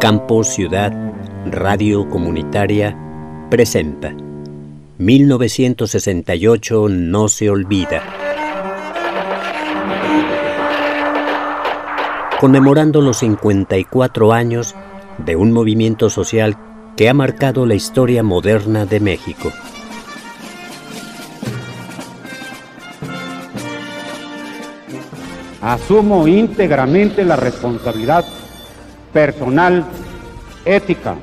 Campo Ciudad Radio Comunitaria presenta 1968 no se olvida. Conmemorando los 54 años de un movimiento social que ha marcado la historia moderna de México. Asumo íntegramente la responsabilidad personal, ética,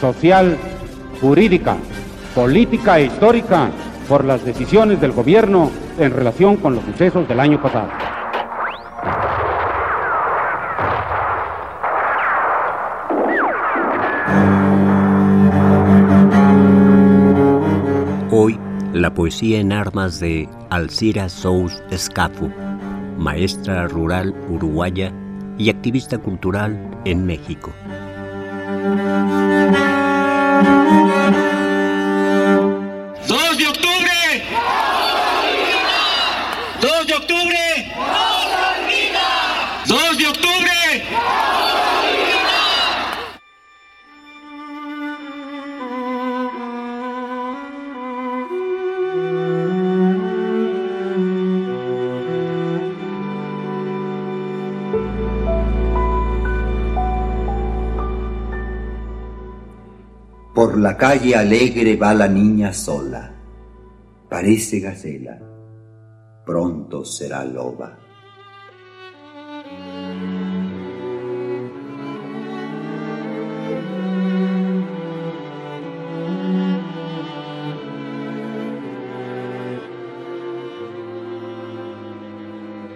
social, jurídica, política e histórica por las decisiones del gobierno en relación con los sucesos del año pasado. Hoy, la poesía en armas de Alcira Sous Escafu, maestra rural uruguaya y activista cultural en México. La calle alegre va la niña sola, parece gacela, pronto será loba.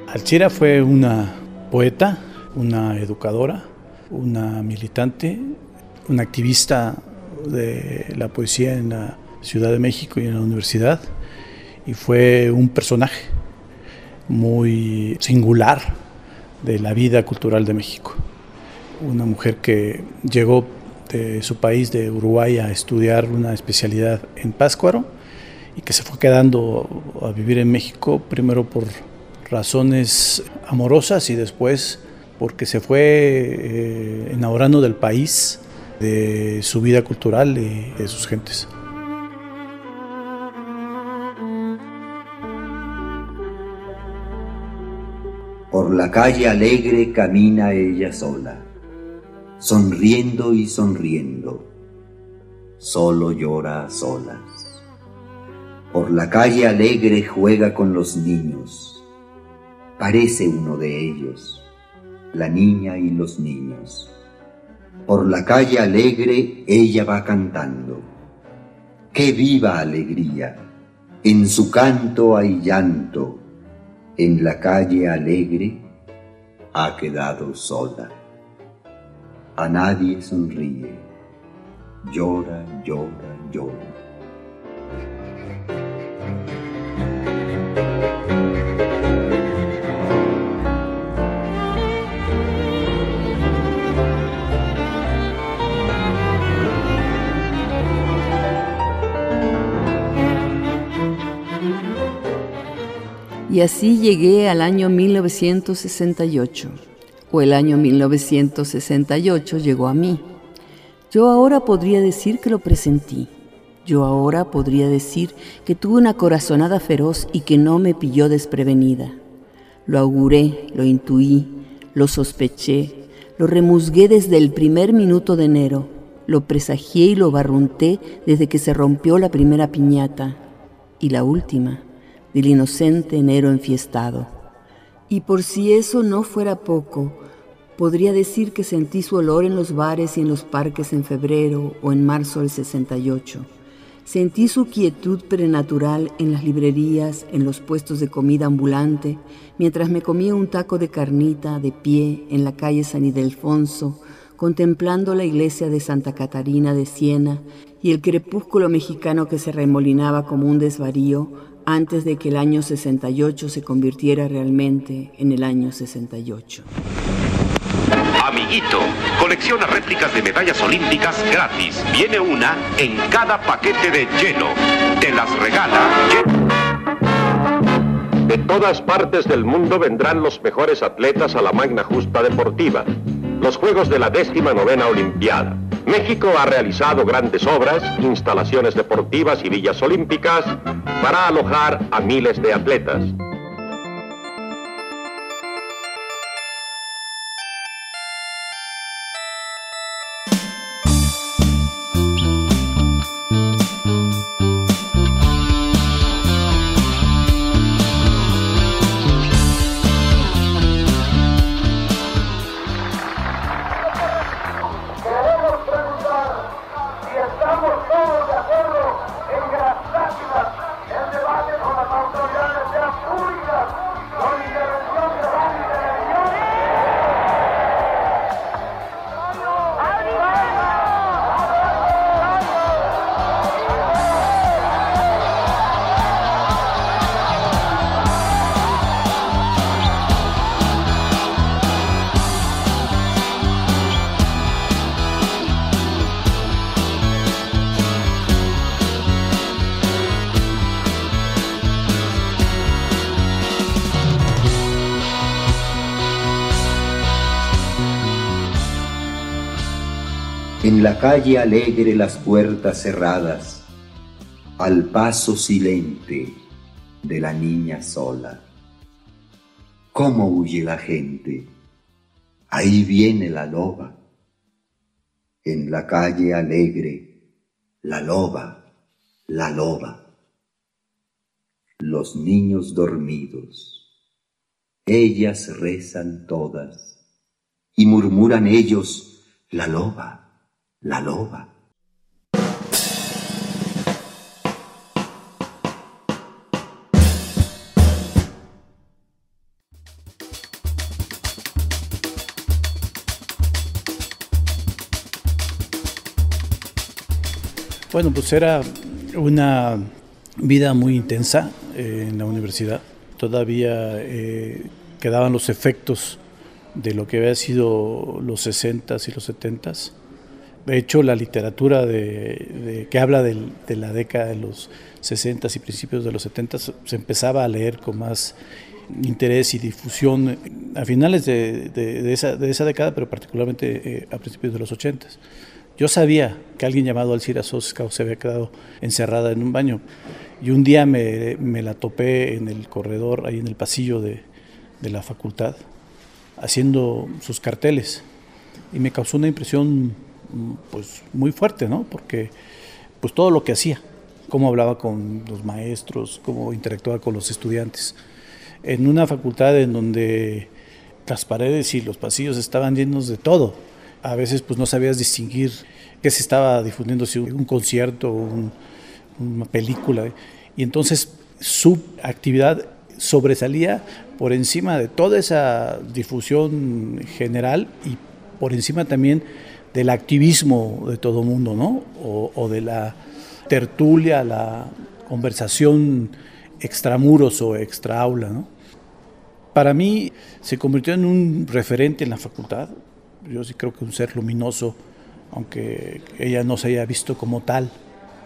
Alchira fue una poeta, una educadora, una militante, una activista de la poesía en la Ciudad de México y en la universidad y fue un personaje muy singular de la vida cultural de México. Una mujer que llegó de su país, de Uruguay, a estudiar una especialidad en Páscuaro y que se fue quedando a vivir en México, primero por razones amorosas y después porque se fue eh, enamorando del país, de su vida cultural y de sus gentes. Por la calle alegre camina ella sola, sonriendo y sonriendo, solo llora a solas. Por la calle alegre juega con los niños, parece uno de ellos, la niña y los niños. Por la calle alegre ella va cantando. ¡Qué viva alegría! En su canto hay llanto. En la calle alegre ha quedado sola. A nadie sonríe. Llora, llora, llora. Y así llegué al año 1968, o el año 1968 llegó a mí. Yo ahora podría decir que lo presentí. Yo ahora podría decir que tuve una corazonada feroz y que no me pilló desprevenida. Lo auguré, lo intuí, lo sospeché, lo remusgué desde el primer minuto de enero, lo presagié y lo barrunté desde que se rompió la primera piñata y la última del inocente enero enfiestado. Y por si eso no fuera poco, podría decir que sentí su olor en los bares y en los parques en febrero o en marzo del 68. Sentí su quietud prenatural en las librerías, en los puestos de comida ambulante, mientras me comía un taco de carnita de pie en la calle San Ildefonso, contemplando la iglesia de Santa Catarina de Siena y el crepúsculo mexicano que se remolinaba como un desvarío antes de que el año 68 se convirtiera realmente en el año 68. Amiguito, colecciona réplicas de medallas olímpicas gratis. Viene una en cada paquete de hielo. Te las regala. De todas partes del mundo vendrán los mejores atletas a la magna justa deportiva. los Juegos de la décima novena Olimpiada. México ha realizado grandes obras, instalaciones deportivas y villas olímpicas para alojar a miles de atletas. En la calle alegre las puertas cerradas, al paso silente de la niña sola. ¿Cómo huye la gente? Ahí viene la loba. En la calle alegre, la loba, la loba. Los niños dormidos, ellas rezan todas y murmuran ellos, la loba la loba. Bueno, pues era una vida muy intensa eh, en la universidad. Todavía eh, quedaban los efectos de lo que había sido los 60s y los 70s de hecho, la literatura de, que habla de la década de los 60 y principios de los 70 se empezaba a leer con más interés y difusión a finales de, esa, década, pero particularmente eh, a principios de los 80. Yo sabía que alguien llamado Alcira Sosca se había quedado encerrada en un baño y un día me, me la topé en el corredor, ahí en el pasillo de, de la facultad, haciendo sus carteles y me causó una impresión pues muy fuerte, ¿no? Porque pues todo lo que hacía, cómo hablaba con los maestros, cómo interactuaba con los estudiantes. En una facultad en donde las paredes y los pasillos estaban llenos de todo. A veces pues no sabías distinguir qué se estaba difundiendo, si un concierto o una película. Y entonces su actividad sobresalía por encima de toda esa difusión general y por encima también del activismo de todo mundo, ¿no? O, de la tertulia, la conversación extramuros o extra aula, ¿no? Para mí se convirtió en un referente en la facultad. Yo sí creo que un ser luminoso, aunque ella no se haya visto como tal.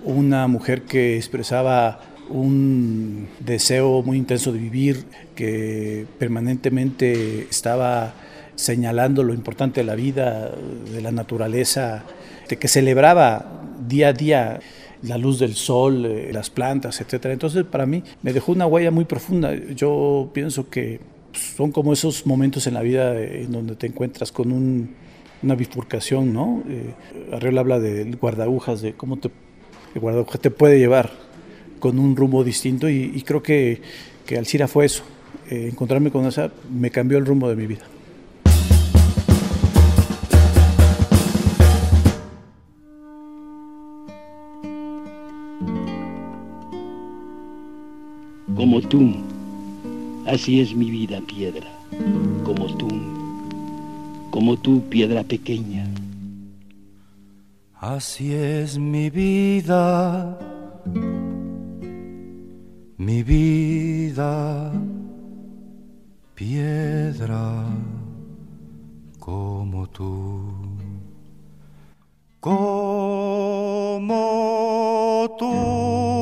Una mujer que expresaba un deseo muy intenso de vivir, que permanentemente estaba señalando lo importante de la vida, de la naturaleza, de que celebraba día a día la luz del sol, eh, las plantas, etc. Entonces, para mí me dejó una huella muy profunda. Yo pienso que son como esos momentos en la vida en donde te encuentras con una bifurcación, ¿no? Eh, habla del guardagujas, de cómo te, el guardagujas te puede llevar con un rumbo distinto y, creo que, que Alcira fue eso. Eh, encontrarme con esa me cambió el rumbo de mi vida. Como tú. Así es mi vida, piedra, como tú, como tú, piedra pequeña. Así es mi vida, mi vida, piedra, como tú, como tú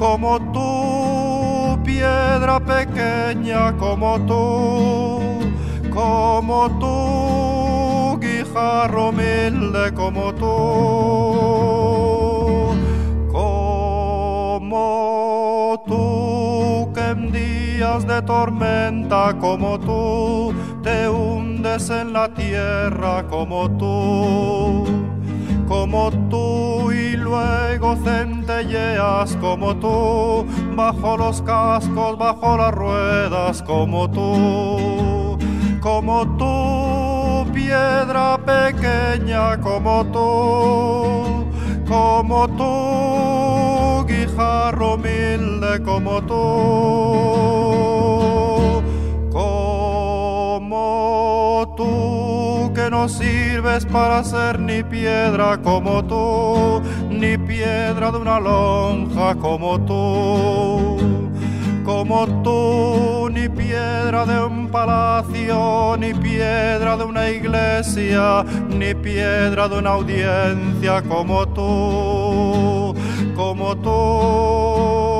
como tú, piedra pequeña como tú, como tú, guijarro humilde como tú, como tú que en días de tormenta como tú te hundes en la tierra como tú, como tú y luego centelleas como tú, bajo los cascos, bajo las ruedas como tú, como tú, piedra pequeña como tú, como tú, guijarro humilde como tú, como tú no sirves para ser ni piedra como tú, ni piedra de una lonja como tú como tú, ni piedra de un palacio, ni piedra de una iglesia, ni piedra de una audiencia como tú, como tú.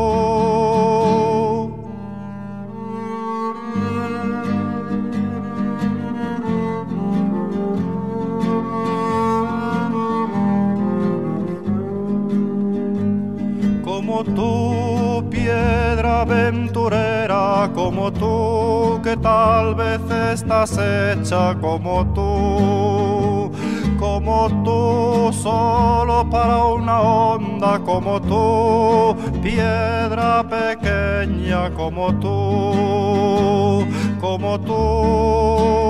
Tú, piedra aventurera, como tú, que tal vez estás hecha como tú, como tú, solo para una onda, como tú, piedra pequeña, como tú, como tú.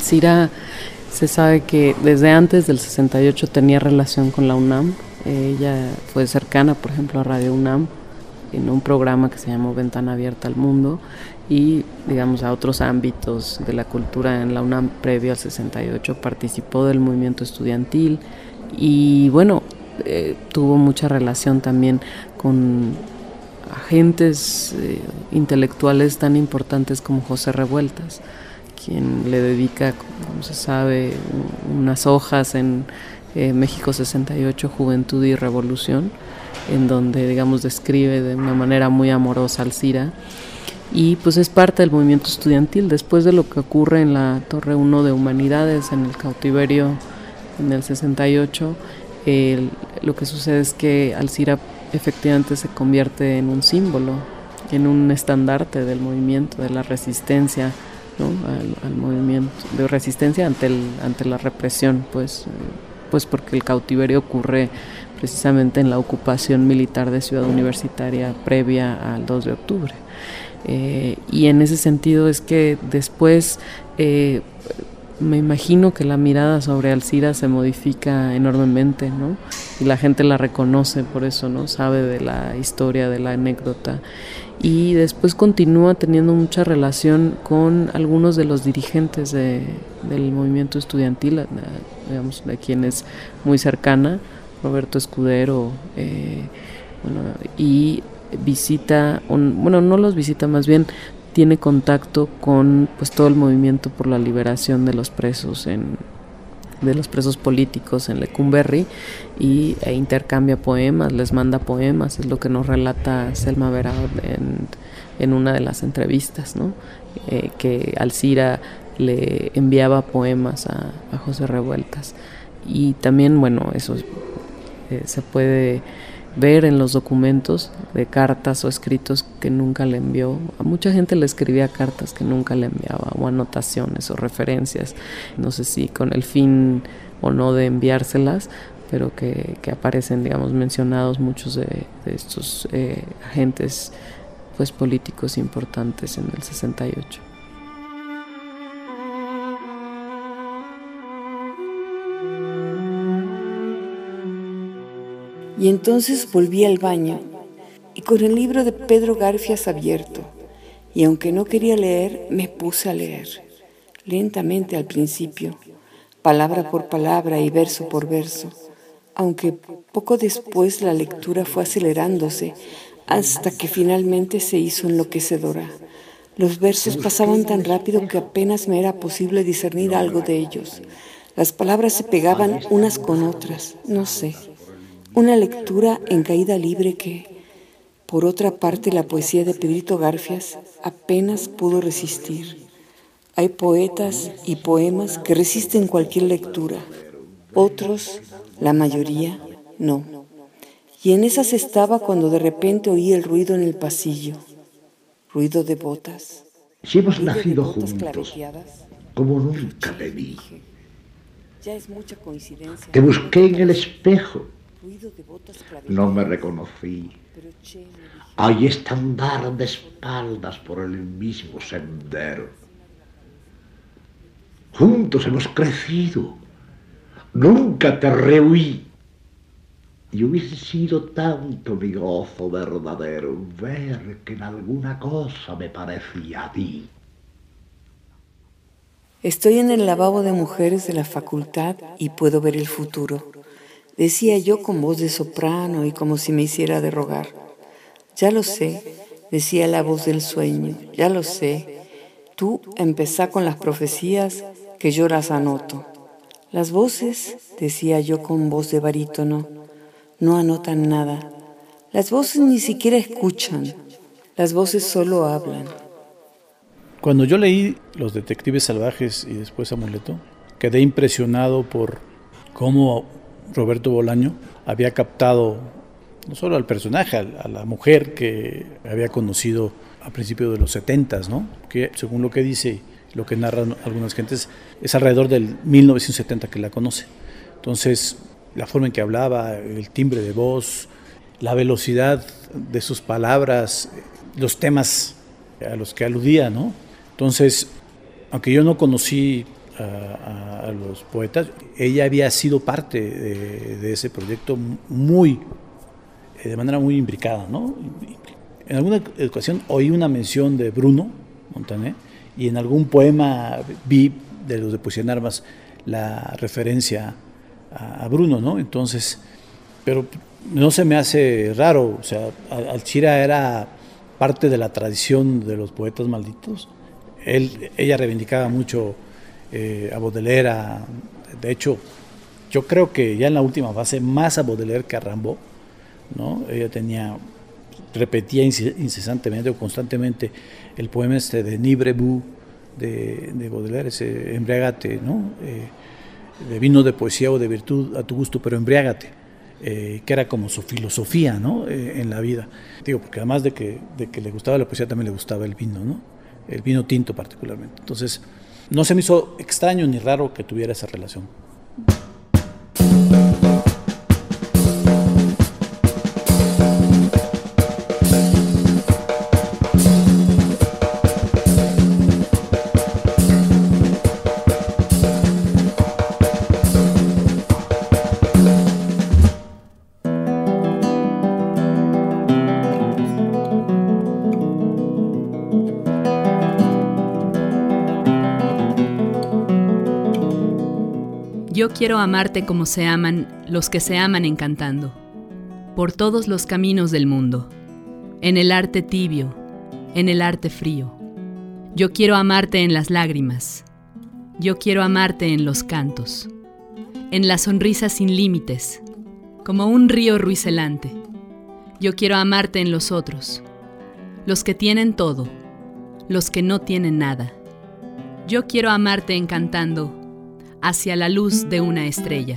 Alcira se sabe que desde antes del 68 tenía relación con la UNAM. Ella fue cercana, por ejemplo, a Radio UNAM en un programa que se llamó Ventana Abierta al Mundo y, digamos, a otros ámbitos de la cultura en la UNAM previo al 68. Participó del movimiento estudiantil y, bueno, eh, tuvo mucha relación también con agentes eh, intelectuales tan importantes como José Revueltas quien le dedica, como se sabe, unas hojas en eh, México 68, Juventud y Revolución, en donde, digamos, describe de una manera muy amorosa al Cira. Y pues es parte del movimiento estudiantil. Después de lo que ocurre en la Torre 1 de Humanidades, en el cautiverio en el 68, lo que sucede es que Alcira efectivamente se convierte en un símbolo, en un estandarte del movimiento, de la resistencia al, movimiento de resistencia ante, el, ante la represión, pues, pues porque el cautiverio ocurre precisamente en la ocupación militar de Ciudad Universitaria previa al 2 de octubre. Eh, y en ese sentido es que después eh, me imagino que la mirada sobre Alcira se modifica enormemente, ¿no? Y la gente la reconoce por eso, ¿no? Sabe de la historia, de la anécdota y después continúa teniendo mucha relación con algunos de los dirigentes de, del movimiento estudiantil, digamos, de quien es muy cercana, Roberto Escudero, eh, bueno, y visita, bueno, no los visita, más bien tiene contacto con pues todo el movimiento por la liberación de los presos en de los presos políticos en Lecumberri y e intercambia poemas, les manda poemas, es lo que nos relata Selma Vera en, en una de las entrevistas, ¿no? Eh, que Alcira le enviaba poemas a, a, José Revueltas. Y también, bueno, eso eh, se puede ver en los documentos de cartas o escritos que nunca le envió. A mucha gente le escribía cartas que nunca le enviaba, o anotaciones o referencias, no sé si con el fin o no de enviárselas, pero que, aparecen, digamos, mencionados muchos de, estos eh, agentes pues, políticos importantes en el 68. Y entonces volví al baño y con el libro de Pedro Garfias abierto, y aunque no quería leer, me puse a leer, lentamente al principio, palabra por palabra y verso por verso, aunque poco después la lectura fue acelerándose hasta que finalmente se hizo enloquecedora. Los versos pasaban tan rápido que apenas me era posible discernir algo de ellos. Las palabras se pegaban unas con otras, no sé. Una lectura en caída libre que, por otra parte, la poesía de Pedrito Garfias apenas pudo resistir. Hay poetas y poemas que resisten cualquier lectura, otros, la mayoría, no. Y en esas estaba cuando de repente oí el ruido en el pasillo, ruido de botas. Si hemos nacido juntos, como nunca te vi. Ya es mucha coincidencia. Te busqué en el espejo no me reconocí. Ahí está andar de espaldas por el mismo sendero. Juntos hemos crecido. Nunca te rehuí. Y hubiese sido tanto mi gozo verdadero ver que en alguna cosa me parecía a ti. Estoy en el lavabo de mujeres de la facultad y puedo ver el futuro decía yo con voz de soprano y como si me hiciera de rogar. Ya lo sé, decía la voz del sueño, ya lo sé. Tú empezá con las profecías que yo las anoto. Las voces, decía yo con voz de barítono, no anotan nada. Las voces ni siquiera escuchan. Las voces solo hablan. Cuando yo leí Los Detectives Salvajes y después Amuleto, quedé impresionado por cómo Roberto Bolaño había captado no solo al personaje, a, la mujer que había conocido a principios de los 70, ¿no? que según lo que dice, lo que narran algunas gentes, es alrededor del 1970 que la conoce. Entonces, la forma en que hablaba, el timbre de voz, la velocidad de sus palabras, los temas a los que aludía, ¿no? Entonces, aunque yo no conocí a, los poetas. Ella había sido parte de, ese proyecto muy, eh, de manera muy imbricada. ¿no? En alguna ocasión oí una mención de Bruno Montané y en algún poema vi de los de Poesía en Armas la referencia a, Bruno, ¿no? Entonces, pero no se me hace raro, o sea, Alchira era parte de la tradición de los poetas malditos. Él, ella reivindicaba mucho eh, a Baudelaire, de hecho, yo creo que ya en la última fase más a Baudelaire que a Rambo, ¿no? Ella tenía, repetía incesantemente o constantemente el poema este de Nibrebu de, de Baudelaire, ese embriágate, ¿no? Eh, de vino de poesía o de virtud a tu gusto, pero embriágate. Eh, que era como su filosofía ¿no? en la vida. Digo, porque además de que, de que le gustaba la poesía, también le gustaba el vino, ¿no? el vino tinto particularmente. Entonces, no se me hizo extraño ni raro que tuviera esa relación. Yo quiero amarte como se aman los que se aman encantando, por todos los caminos del mundo, en el arte tibio, en el arte frío. Yo quiero amarte en las lágrimas, yo quiero amarte en los cantos, en la sonrisa sin límites, como un río ruiselante. Yo quiero amarte en los otros, los que tienen todo, los que no tienen nada. Yo quiero amarte encantando hacia la luz de una estrella.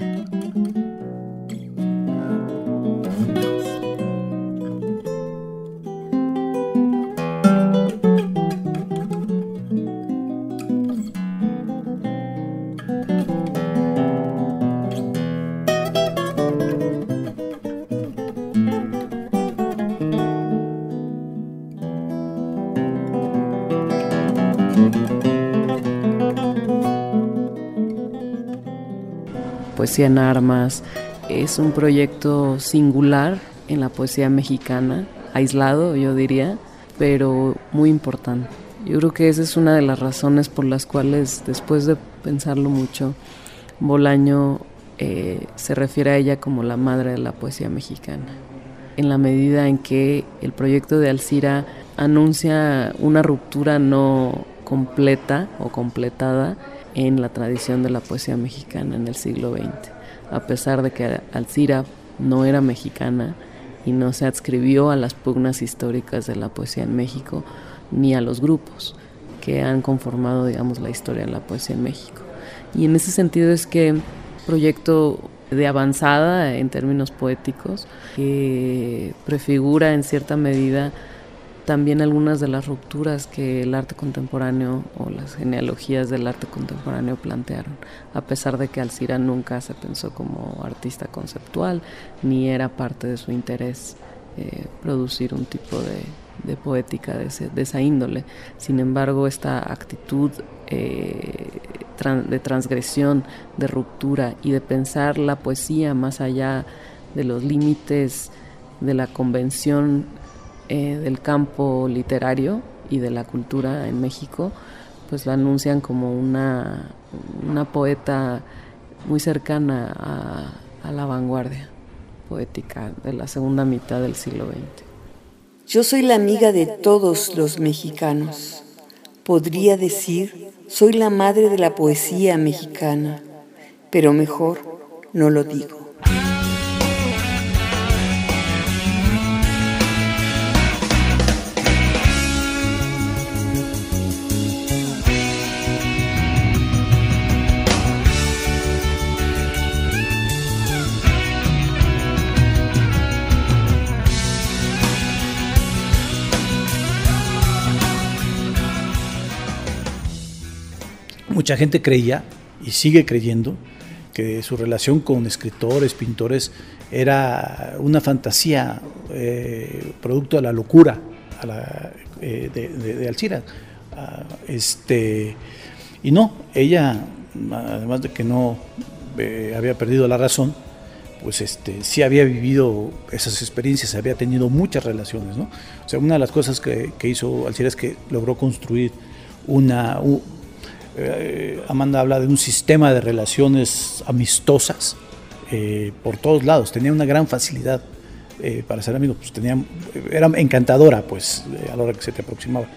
Poesía en armas. Es un proyecto singular en la poesía mexicana, aislado yo diría, pero muy importante. Yo creo que esa es una de las razones por las cuales, después de pensarlo mucho, Bolaño eh, se refiere a ella como la madre de la poesía mexicana, en la medida en que el proyecto de Alcira anuncia una ruptura no completa o completada en la tradición de la poesía mexicana en el siglo XX. A pesar de que Alcira no era mexicana y no se adscribió a las pugnas históricas de la poesía en México ni a los grupos que han conformado, digamos, la historia de la poesía en México. Y en ese sentido es que proyecto de avanzada en términos poéticos que prefigura en cierta medida también algunas de las rupturas que el arte contemporáneo o las genealogías del arte contemporáneo plantearon, a pesar de que Alcira nunca se pensó como artista conceptual, ni era parte de su interés eh, producir un tipo de, poética de, esa índole. Sin embargo, esta actitud eh, de transgresión, de ruptura y de pensar la poesía más allá de los límites de la convención eh, del campo literario y de la cultura en México, pues la anuncian como una, una poeta muy cercana a, a la vanguardia poética de la segunda mitad del siglo XX. Yo soy la amiga de todos los mexicanos. Podría decir, soy la madre de la poesía mexicana, pero mejor no lo digo. Mucha gente creía y sigue creyendo que su relación con escritores, pintores, era una fantasía eh, producto de la locura eh, de, Alcira. Ah, este, y no, ella, además de que no eh, había perdido la razón, pues este, sí había vivido esas experiencias, había tenido muchas relaciones. O sea, una de las cosas que, que hizo Alcira es que logró construir una, eh, Amanda habla de un sistema de relaciones amistosas eh, por todos lados. Tenía una gran facilidad eh, para ser amigos. Pues tenía, era encantadora, pues, a la hora que se te aproximaba.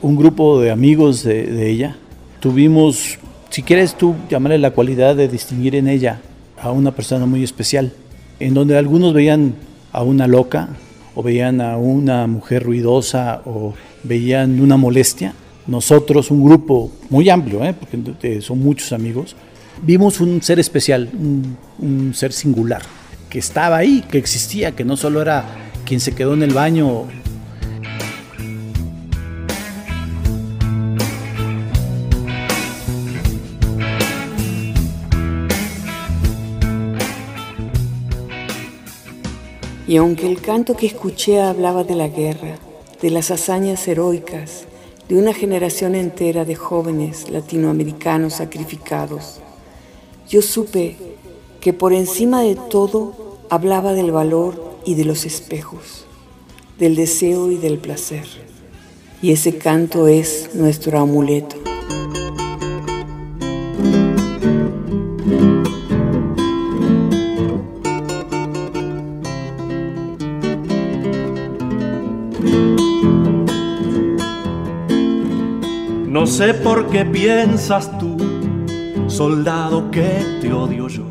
Un grupo de amigos de, ella. Tuvimos, si quieres tú llamarle la cualidad de distinguir en ella a una persona muy especial, en donde algunos veían a una loca o veían a una mujer ruidosa o veían una molestia nosotros, un grupo muy amplio, ¿eh? porque son muchos amigos, vimos un ser especial, un, ser singular, que estaba ahí, que existía, que no solo era quien se quedó en el baño Y aunque el canto que escuché hablaba de la guerra, de las hazañas heroicas, de una generación entera de jóvenes latinoamericanos sacrificados. Yo supe que por encima de todo hablaba del valor y de los espejos, del deseo y del placer. Y ese canto es nuestro amuleto. Sé por qué piensas tú, soldado, que te odio yo.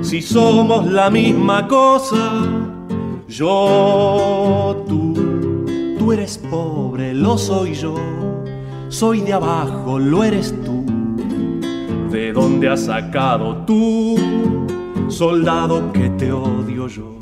Si somos la misma cosa, yo, tú, tú eres pobre, lo soy yo. Soy de abajo, lo eres tú. ¿De dónde has sacado tú, soldado, que te odio yo?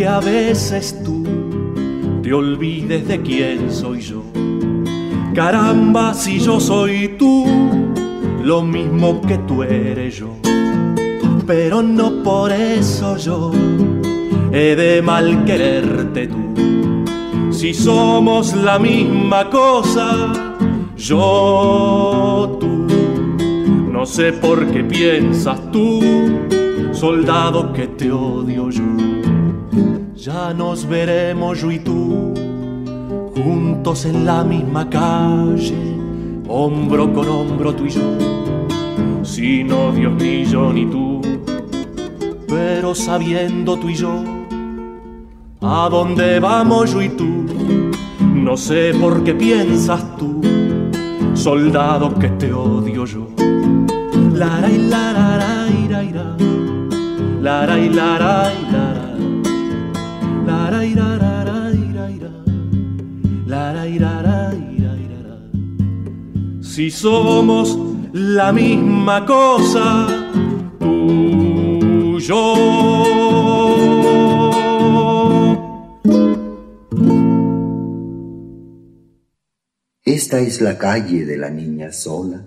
Que a veces tú te olvides de quién soy yo. Caramba, si yo soy tú, lo mismo que tú eres yo. pero no por eso yo he de mal quererte tú. Si somos la misma cosa, yo tú, no sé por qué piensas tú, soldado que te odio yo. Ya nos veremos yo y tú, juntos en la misma calle, hombro con hombro tú y yo, sin odios ni yo ni tú, pero sabiendo tú y yo, a dónde vamos yo y tú, no sé por qué piensas tú, soldado que te odio yo. Laray, laray, laray, laray, laray, laray, laray. Si somos la misma cosa, tú yo. Esta es la calle de la niña sola.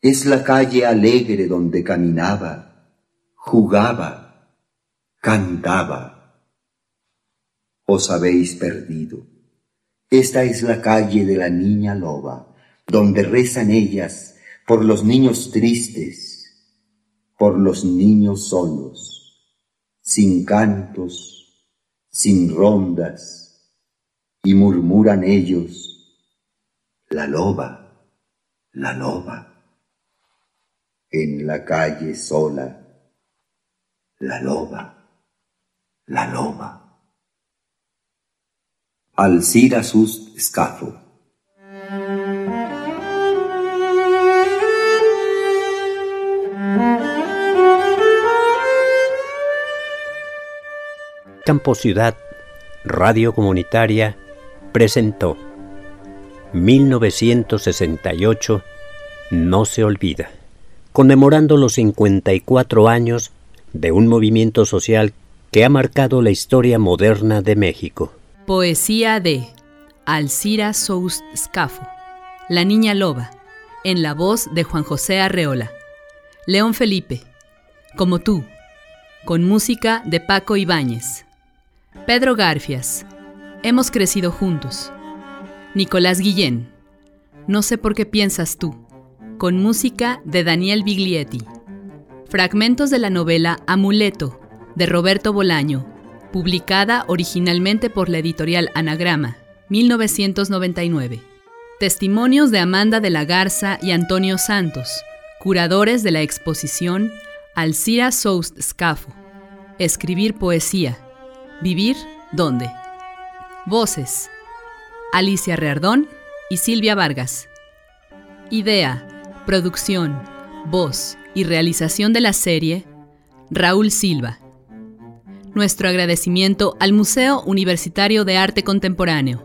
Es la calle alegre donde caminaba, jugaba, cantaba os habéis perdido. Esta es la calle de la niña loba, donde rezan ellas por los niños tristes, por los niños solos, sin cantos, sin rondas, y murmuran ellos, la loba, la loba, en la calle sola, la loba, la loba. Alcira sus Scafo. Campo Ciudad, Radio Comunitaria, presentó 1968 No se olvida, conmemorando los 54 años de un movimiento social que ha marcado la historia moderna de México. Poesía de Alcira Soust Scafo, La Niña Loba, en la voz de Juan José Arreola. León Felipe, Como tú, con música de Paco Ibáñez. Pedro Garfias, Hemos crecido juntos. Nicolás Guillén, No sé por qué piensas tú, con música de Daniel Biglietti. Fragmentos de la novela Amuleto, de Roberto Bolaño, publicada originalmente por la editorial Anagrama, 1999. Testimonios de Amanda de la Garza y Antonio Santos, curadores de la exposición Alcira Soust Scafo. Escribir poesía. Vivir dónde. Voces. Alicia Reardón y Silvia Vargas. Idea, producción, voz y realización de la serie, Raúl Silva. Nuestro agradecimiento al Museo Universitario de Arte Contemporáneo.